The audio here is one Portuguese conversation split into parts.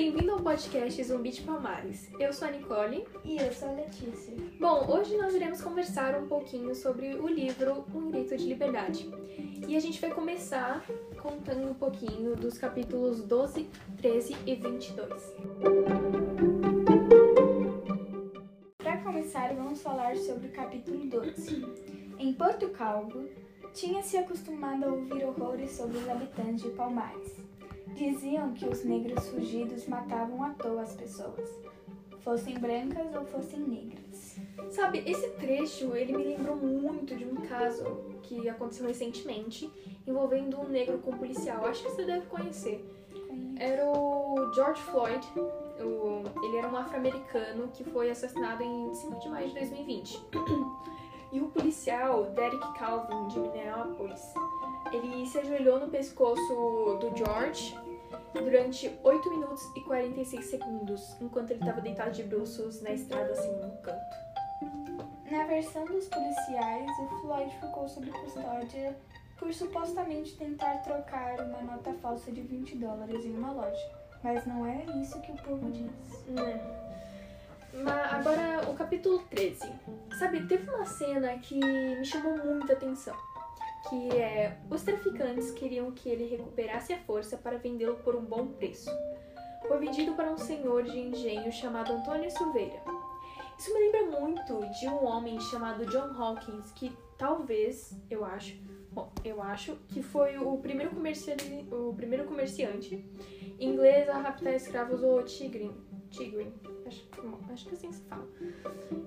bem-vindo ao podcast Zumbi de Palmares. Eu sou a Nicole. E eu sou a Letícia. Bom, hoje nós iremos conversar um pouquinho sobre o livro Um Grito de Liberdade. E a gente vai começar contando um pouquinho dos capítulos 12, 13 e 22. Para começar, vamos falar sobre o capítulo 12. Em Porto Calvo, tinha se acostumado a ouvir horrores sobre os habitantes de Palmares. Diziam que os negros fugidos matavam à toa as pessoas, fossem brancas ou fossem negras. Sabe, esse trecho ele me lembrou muito de um caso que aconteceu recentemente envolvendo um negro com um policial. Acho que você deve conhecer. Era o George Floyd. O, ele era um afro-americano que foi assassinado em 5 de maio de 2020. E o policial Derek Calvin, de Minneapolis, ele se ajoelhou no pescoço do George durante 8 minutos e 46 segundos, enquanto ele estava deitado de bruços na estrada, assim, no canto. Na versão dos policiais, o Floyd ficou sob custódia por supostamente tentar trocar uma nota falsa de 20 dólares em uma loja. Mas não é isso que o povo diz. Né? Agora, o capítulo 13. Sabe, teve uma cena que me chamou muita atenção. Que é, os traficantes queriam que ele recuperasse a força para vendê-lo por um bom preço. Foi vendido para um senhor de engenho chamado Antônio Silveira. Isso me lembra muito de um homem chamado John Hawkins, que talvez, eu acho, bom, eu acho que foi o primeiro, comerciante, o primeiro comerciante inglês a raptar escravos do Tigrin, Tigrin, acho, acho que assim se fala,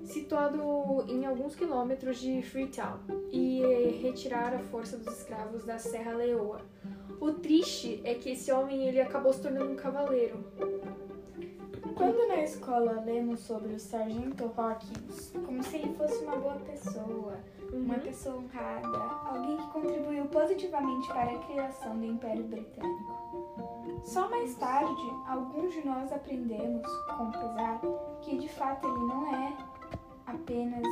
situado em alguns quilômetros de Freetown, e retirar a força dos escravos da Serra Leoa. O triste é que esse homem ele acabou se tornando um cavaleiro. Quando na escola lemos sobre o Sargento Hawkins, como se ele fosse uma boa pessoa, uma pessoa honrada, alguém que contribuiu positivamente para a criação do Império Britânico. Só mais tarde, alguns de nós aprendemos, com pesar, que de fato ele não é apenas,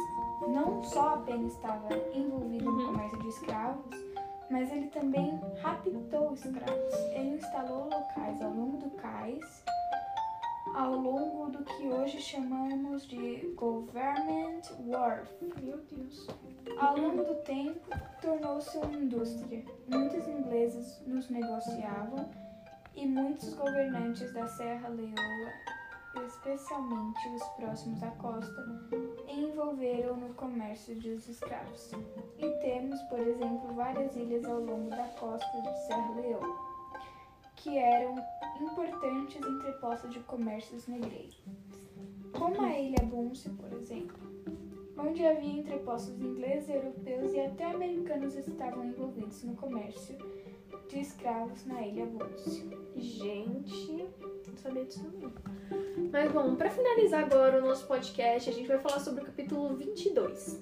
não só apenas estava envolvido no comércio de escravos, mas ele também raptou escravos. Ele instalou locais ao longo do cais, ao longo do que hoje chamamos de Government Wharf. Meu Deus. Ao longo do tempo, tornou-se uma indústria. Muitos ingleses nos negociavam e muitos governantes da Serra Leoa, especialmente os próximos à costa, envolveram no comércio dos escravos. E temos, por exemplo, várias ilhas ao longo da costa de Serra Leoa, que eram importantes entrepostos de comércios negreiros, como a Ilha Bunce, por exemplo, onde havia entrepostos ingleses, europeus e até americanos estavam envolvidos no comércio de escravos na Ilha Bunce. Gente, não sabia disso não. Mas bom, para finalizar agora o nosso podcast, a gente vai falar sobre o capítulo 22.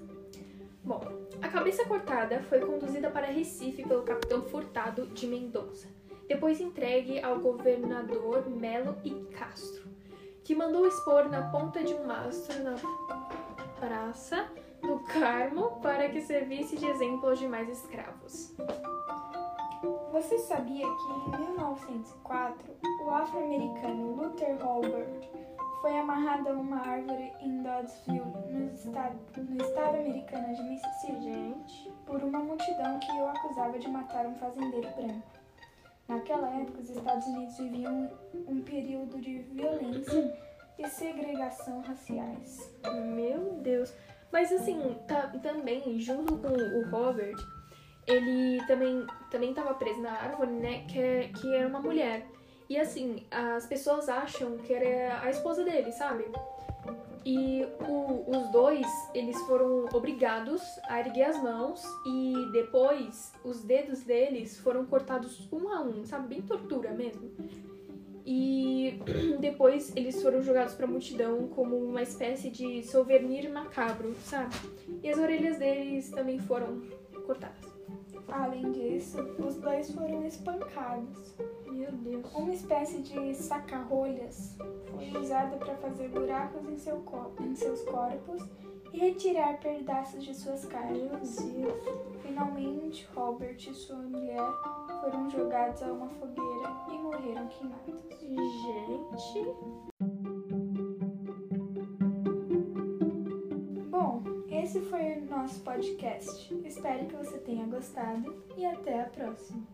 Bom, a cabeça cortada foi conduzida para Recife pelo capitão Furtado de Mendonça, depois entregue ao governador Melo e Castro, que mandou expor na ponta de um mastro na Praça do Carmo para que servisse de exemplo aos demais escravos. Você sabia que em 1904 o afro-americano Luther Holbert foi amarrado a uma árvore em Doddsville, no estado, no estado americano de Mississippi, por uma multidão que o acusava de matar um fazendeiro branco. Naquela época, os Estados Unidos viviam um período de violência e segregação raciais. meu Deus. Mas assim, tá- também, junto com o Robert, ele também também estava preso na árvore, né? Que, é- que era uma mulher. E assim, as pessoas acham que era a esposa dele, sabe? E o- os dois, eles foram obrigados a erguer as mãos e depois os dedos deles foram cortados um a um, sabe? Bem tortura mesmo. E depois eles foram jogados pra multidão como uma espécie de souvenir macabro, sabe? E as orelhas deles também foram cortadas. Além disso, os dois foram espancados. Meu Deus. Uma espécie de saca-rolhas foi usada para fazer buracos em, seu em seus corpos e retirar pedaços de suas carnes. Finalmente, Robert e sua mulher foram jogados a uma fogueira e morreram queimados. Gente. Bom, esse foi o nosso podcast. Espero que você tenha gostado e até a próxima.